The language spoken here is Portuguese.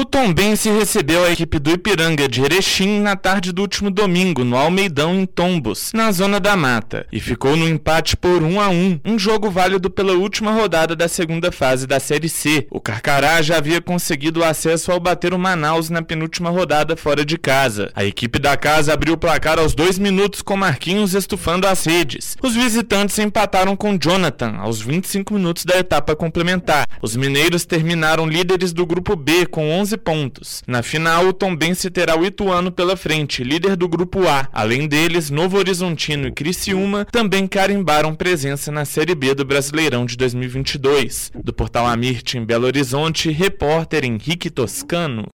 O Tombense recebeu a equipe do Ipiranga de Erechim na tarde do último domingo, no Almeidão, em Tombos, na Zona da Mata, e ficou no empate por 1 a 1 um jogo válido pela última rodada da segunda fase da Série C. O Carcará já havia conseguido acesso ao bater o Manaus na penúltima rodada fora de casa. A equipe da casa abriu o placar aos dois minutos com Marquinhos estufando as redes. Os visitantes empataram com Jonathan aos 25 minutos da etapa complementar. Os mineiros terminaram líderes do grupo B com 11 pontos. Na final, o Tombense terá o Ituano pela frente, líder do grupo A. Além deles, Novo Horizontino e Criciúma também carimbaram presença na Série B do Brasileirão de 2022. Do portal Amirte em Belo Horizonte, repórter Henrique Toscano.